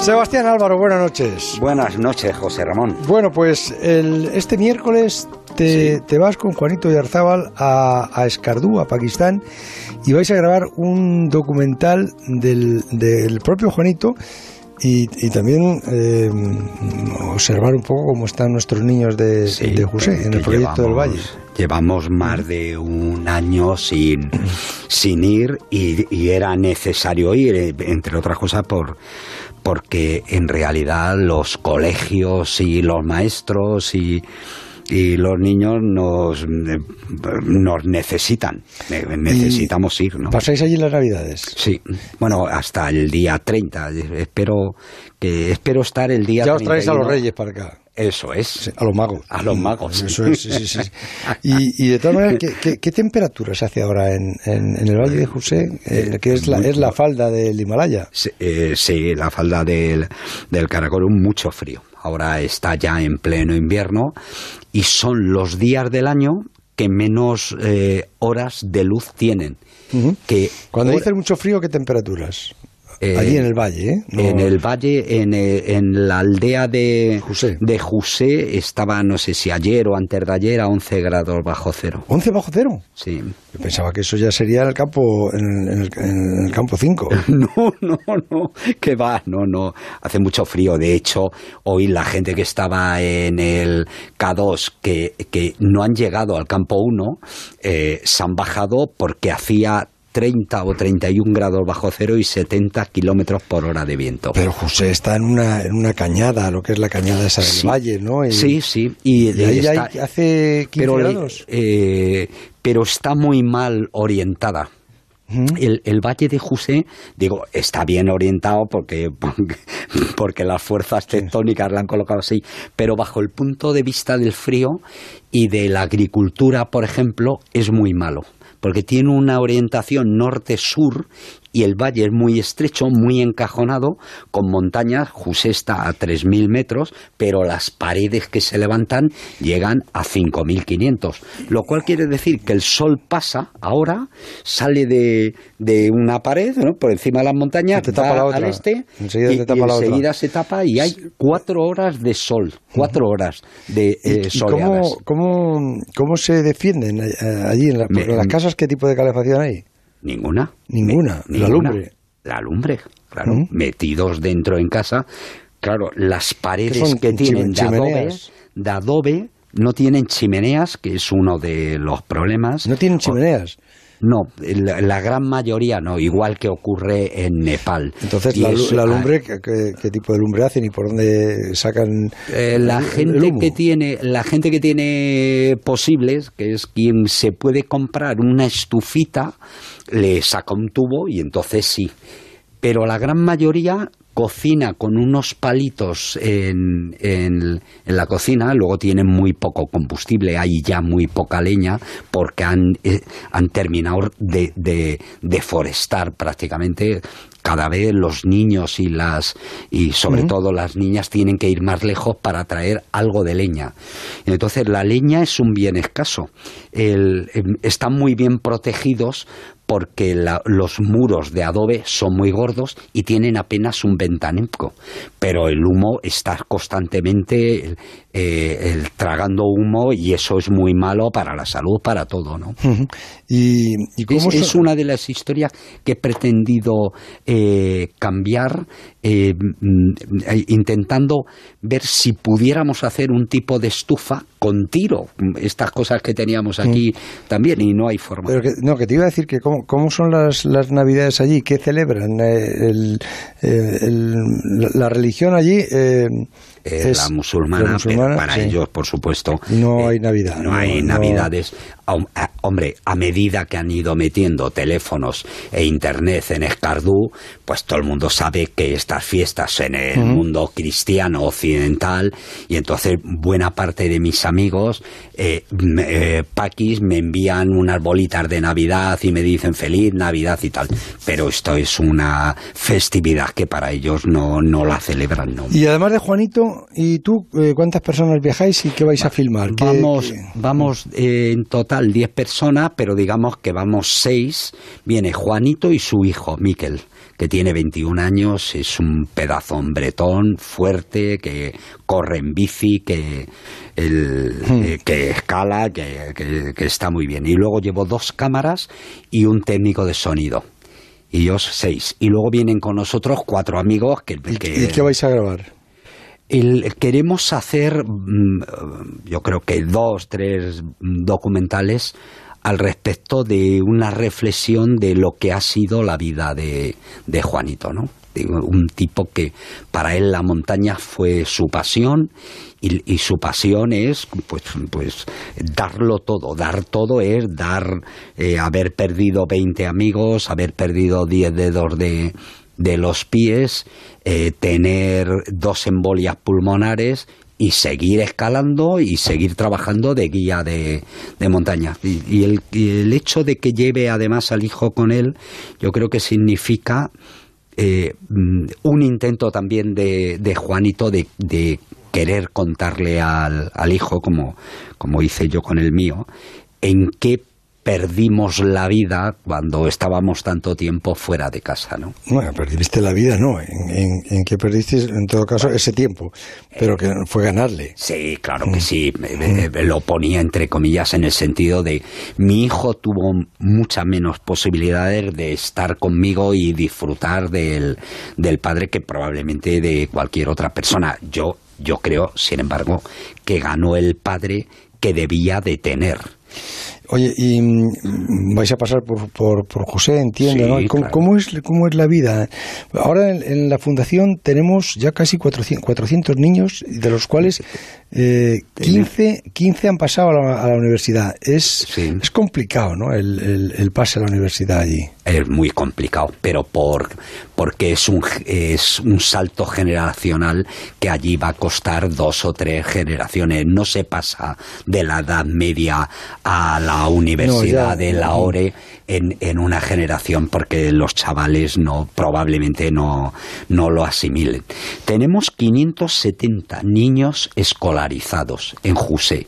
Sebastián Álvaro, buenas noches. Buenas noches, José Ramón. Bueno, pues el, este miércoles te, te, vas con Juanito Yarzábal a, a Escardú, a Pakistán, y vais a grabar un documental del, del propio Juanito y, y también eh, observar un poco cómo están nuestros niños de, Sí, de José en el proyecto del llevamos- Valle. Llevamos más de un año sin, sin ir y, y era necesario ir, entre otras cosas, por, porque en realidad los colegios y los maestros y, y los niños nos, eh, nos necesitan. Ne- Necesitamos ir, ¿no? ¿Pasáis allí las Navidades? Sí, bueno, hasta el día 30. Espero, que, espero estar el día Ya os traéis a los 31. Reyes para acá. Eso es. A los magos. A los magos. Eso es, sí, sí, sí. Y, y de todas maneras, ¿qué, qué, qué temperatura se hace ahora en, en, en el Valle de José? Eh, que es la, es la falda del Himalaya. Sí, eh, sí, la falda del, del Karakorum, mucho frío. Ahora está ya en pleno invierno y son los días del año que menos eh, horas de luz tienen. Que Cuando hora- dice mucho frío, ¿qué temperaturas? Eh, Allí en el Valle, ¿eh? No- En el valle, en, eh, en la aldea de Jusé. de Jusé, estaba, no sé si ayer o antes de ayer, a 11 grados bajo cero. ¿11 bajo cero? Sí. Yo pensaba que eso ya sería el campo, en, en el, en el campo 5. No, no, no, que va, no, no, hace mucho frío. De hecho, hoy la gente que estaba en el K2, que, que no han llegado al campo 1, eh, se han bajado porque hacía 30 o 31 grados bajo cero y 70 kilómetros por hora de viento. Pero José está en una, en una cañada, lo que es la cañada esa del Sí. Valle, ¿no? Y- Sí, sí. Y, y ahí está- hay- hace 15 pero, grados. eh, pero está muy mal orientada. El, el Valle de Jusé, digo, está bien orientado porque, porque, porque las fuerzas tectónicas la han colocado así, pero bajo el punto de vista del frío y de la agricultura, por ejemplo, es muy malo, porque tiene una orientación norte-sur y el valle es muy estrecho, muy encajonado, con montañas, Jusé está a 3.000 metros, pero las paredes que se levantan llegan a 5.500, lo cual quiere decir que el sol pasa ahora, sale de, de una pared, ¿no? por encima de las montañas, te tapa va la otra. al este Enseguida y, te tapa y la otra. enseguida se tapa y hay cuatro horas de sol, cuatro horas de ¿Y, eh, y soleadas. cómo, cómo, cómo se defienden eh, allí la- en las casas? ¿Qué tipo de calefacción hay? Ninguna. Ninguna. Me- La ninguna. lumbre. La lumbre, claro. Metidos dentro en casa. Claro, las paredes que tienen de adobe, ¿Chimeneas? de adobe no tienen chimeneas, que es uno de los problemas. ¿No tienen chimeneas? No, la, la gran mayoría no, igual que ocurre en Nepal. Entonces, la, lu- es- la lumbre, ¿qué, qué, qué tipo de lumbre hacen y por dónde sacan Eh, la el- el gente humo? que tiene la gente que tiene posibles que es quien se puede comprar una estufita le saca un tubo y entonces sí pero la gran mayoría cocina con unos palitos en, en- en la cocina, luego tienen muy poco combustible, hay ya muy poca leña, porque han, eh, han terminado de, de deforestar prácticamente. Cada vez los niños y las y sobre todo las niñas tienen que ir más lejos para traer algo de leña. Entonces la leña es un bien escaso. El- em, están muy bien protegidos porque los muros de adobe son muy gordos y tienen apenas un ventaneco, pero el humo está constantemente eh, el- tragando humo y eso es muy malo para la salud, para todo, ¿no? ¿Y, y cómo Es, una de las historias que he pretendido eh, cambiar, eh, mm, eh, intentando ver si pudiéramos hacer un tipo de estufa con tiro, estas cosas que teníamos aquí también, y no hay forma. Pero que, no, que te iba a decir que cómo, cómo son las, las navidades allí, qué celebran. El- el- la, religión allí es la musulmana, la musulmana, pero para sí. ellos, por supuesto. No eh, hay Navidad, No, no, hay. Navidades. Hombre, a medida que han ido metiendo teléfonos e internet en Escardú, pues todo el mundo sabe que estas fiestas en el mundo cristiano occidental, y entonces buena parte de mis amigos, eh, me- eh, paquis, me envían unas bolitas de Navidad y me dicen feliz Navidad y tal. Pero esto es una festividad que para ellos no, no la celebran, ¿no? Y además de Juanito, ¿y tú eh, cuántas personas viajáis y qué vais a filmar? ¿Qué- Vamos, qué- vamos eh, en total total 10 personas, pero digamos que vamos 6. Viene Juanito y su hijo, Miquel que tiene 21 años, es un pedazo hombretón, fuerte, que corre en bici, que, el, hmm. eh, que escala, que, que, está muy bien. Y luego llevo dos cámaras y un técnico de sonido. Y yo seis. Y luego vienen con nosotros cuatro amigos que... ¿Y, qué vais a grabar? Queremos hacer, mm, yo creo que dos, tres documentales al respecto de una reflexión de lo que ha sido la vida de, de Juanito, ¿no? un tipo que para él la montaña fue su pasión y, su pasión es pues pues darlo todo dar todo es dar eh, haber perdido 20 amigos haber perdido 10 dedos de, de los pies eh, tener dos embolias pulmonares y seguir escalando y seguir trabajando de guía de, montaña. Y, el, el, hecho de que lleve además al hijo con él, yo creo que significa eh, mm, un intento también de, de Juanito de, de, querer contarle al, al hijo, como, como hice yo con el mío, en qué perdimos la vida cuando estábamos tanto tiempo fuera de casa, ¿no? Bueno, perdiste la vida, no, en, en, que perdiste, en todo caso, ese tiempo, pero que fue ganarle. Sí, claro que mm. sí, lo ponía entre comillas en el sentido de mi hijo tuvo muchas menos posibilidades de estar conmigo y disfrutar del, del padre que probablemente de cualquier otra persona. Yo, yo creo, sin embargo, que ganó el padre que debía de tener Oye, y mm, vais a pasar por, por, por José, entiendo, ¿no? ¿Cómo, es, ¿Cómo es la vida? Ahora en, la fundación tenemos ya casi 400, 400 niños, de los cuales eh, 15, 15 han pasado a la, universidad. Es, es complicado, ¿no? El, el, pase a la universidad allí. Es muy complicado, pero por, porque es un, es un salto generacional que allí va a costar dos o tres generaciones. No se pasa de la edad media a la universidad de la ORE en, en, una generación porque los chavales no probablemente no, no lo asimilen. Tenemos 570 niños escolarizados en Juse.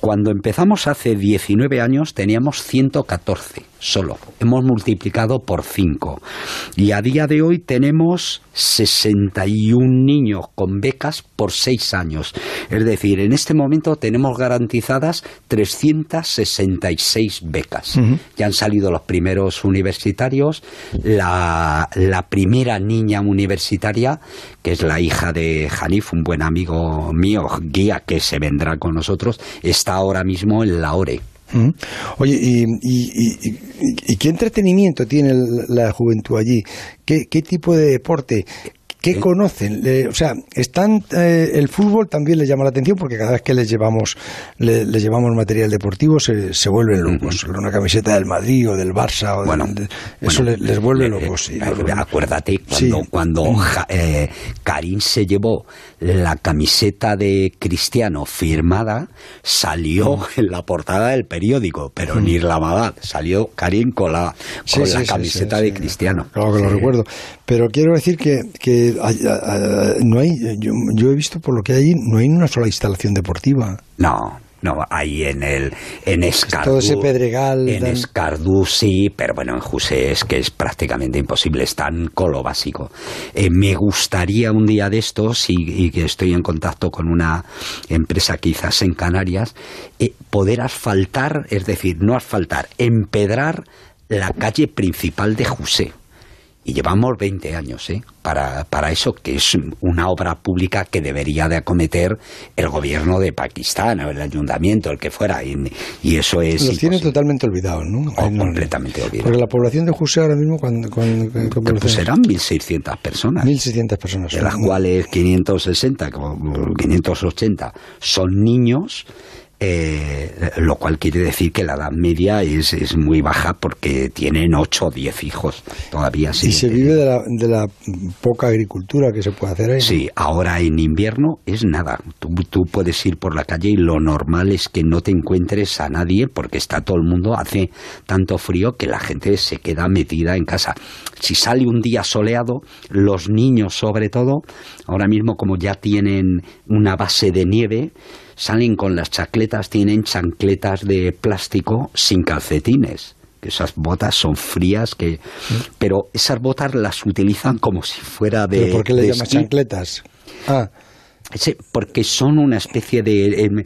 Cuando empezamos hace 19 años teníamos 114 solo. Hemos multiplicado por 5. Y a día de hoy tenemos 61 niños con becas por 6 años. Es decir, en este momento tenemos garantizadas 366 becas. Ya han salido los primeros universitarios. La, la primera niña universitaria, que es la hija de Hanif, un buen amigo mío, guía que se vendrá con nosotros, está ahora mismo en la ORE. Oye, y, y, qué entretenimiento tiene la juventud allí? ¿Qué, qué tipo de deporte? ¿Qué conocen? o sea, están eh, el fútbol también les llama la atención porque cada vez que les llevamos les llevamos material deportivo se, se vuelven locos. Una camiseta del Madrid o del Barça o bueno, eso les, vuelve eh, locos. Eh, acuérdate cuando, cuando Karim se llevó la camiseta de Cristiano firmada, salió en la portada del periódico, pero ni la Mabad, salió Karim con la, con la camiseta de Cristiano. Claro que lo recuerdo. Pero quiero decir que, que no hay, yo, he visto por lo que hay, no hay una sola instalación deportiva. No, no, hay en el en Escardú. Todo ese pedregal. En Escardú sí, pero bueno, en José es que es prácticamente imposible, están con lo básico. Eh, me gustaría un día de estos, y, que estoy en contacto con una empresa quizás en Canarias, eh, poder asfaltar, es decir, no asfaltar, empedrar la calle principal de José y llevamos 20 años ¿eh? para, para eso, que es una obra pública que debería de acometer el gobierno de Pakistán, o el ayuntamiento, el que fuera. Y, eso es... Los tiene totalmente olvidados, ¿no? completamente olvidados. Porque la población de José ahora mismo... Cuando, pues serán 1.600 personas. 1.600 personas. De las cuales 560, 580 son niños eh, lo cual quiere decir que la edad media es, es muy baja porque tienen 8 o 10 hijos todavía. ¿Y se vive de la, de la, poca agricultura que se puede hacer ahí? Sí, ahora en invierno es nada. Tú, tú, puedes ir por la calle y lo normal es que no te encuentres a nadie porque está todo el mundo, hace tanto frío que la gente se queda metida en casa. Si sale un día soleado, los niños sobre todo, ahora mismo como ya tienen una base de nieve, salen con las chacletas, tienen chancletas de plástico sin calcetines esas botas son frías que pero esas botas las utilizan como si fuera de ¿Pero ¿Por qué le llamas chancletas? Ah. porque son una especie de em,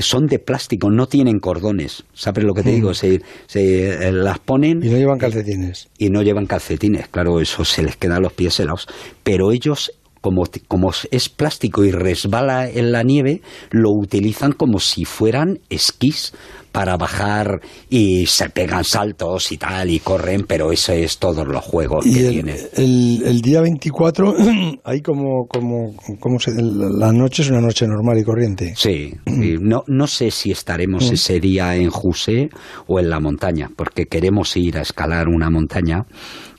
son de plástico no tienen cordones sabes lo que te digo mm. se, se, eh, las ponen y no llevan calcetines y no llevan calcetines claro eso se les quedan los pies helados pero ellos como, como es plástico y resbala en la nieve, lo utilizan como si fueran esquís para bajar y se pegan saltos y tal y corren, pero ese es todos los juegos que tiene. El, día 24, ahí como, como, como la noche es una noche normal y corriente. Sí, no, no sé si estaremos mm. ese día en José o en la montaña, porque queremos ir a escalar una montaña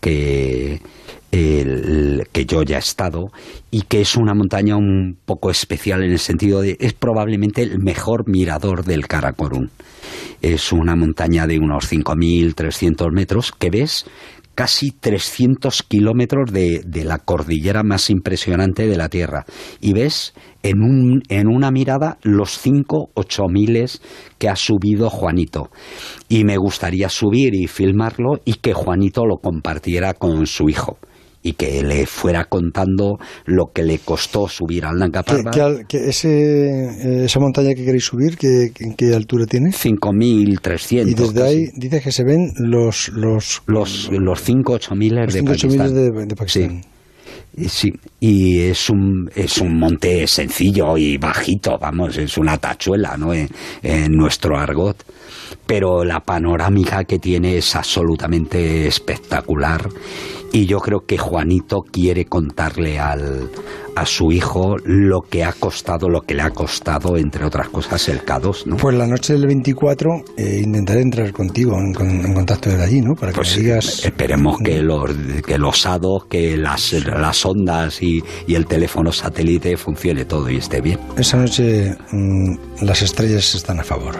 que el, que yo ya he estado y que es una montaña un poco especial en el sentido de es probablemente el mejor mirador del Karakorum. Es una montaña de unos 5.300 metros que ves casi 300 kilómetros de, de, la cordillera más impresionante de la Tierra. Y ves en, un, en una mirada los 5, 8 miles que ha subido Juanito. Y me gustaría subir y filmarlo y que Juanito lo compartiera con su hijo y que le fuera contando lo que le costó subir al Nanga ¿Qué, qué, ese, eh, esa montaña que queréis subir, ¿qué, ¿en qué altura tiene? 5.300. Y desde ahí dices que se ven los... Los, los, los 5 8 miles de Pakistán. De, de Pakistán. Sí. Sí, y es un, es un monte sencillo y bajito, vamos, es una tachuela, ¿no? En, en nuestro argot pero la panorámica que tiene es absolutamente espectacular y yo creo que Juanito quiere contarle al, a su hijo lo que ha costado, lo que le ha costado, entre otras cosas, el K2, ¿no? Pues la noche del 24 eh, intentaré entrar contigo en, contacto desde allí, ¿no? Para que pues digas... Esperemos que los, que los hados, que las, las ondas y, y, el teléfono satélite funcione todo y esté bien. Esa noche mm, las estrellas están a favor.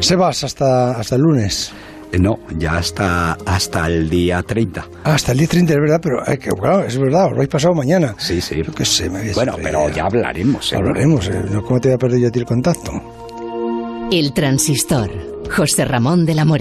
Sebas, hasta, hasta el lunes. Eh, no, ya hasta, hasta el día 30. Ah, hasta el día 30, es verdad, pero eh, claro, es verdad, os lo habéis pasado mañana. Sí, sí. sé, me bueno, pero ya hablaremos. ¿eh? Hablaremos, ¿eh? ¿cómo te voy a perder yo a ti el contacto? El transistor, José Ramón de la More.